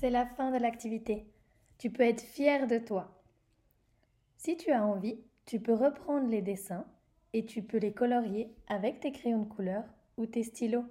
c'est la fin de l'activité. Tu peux être fier de toi. Si tu as envie, tu peux reprendre les dessins et tu peux les colorier avec tes crayons de couleur ou tes stylos.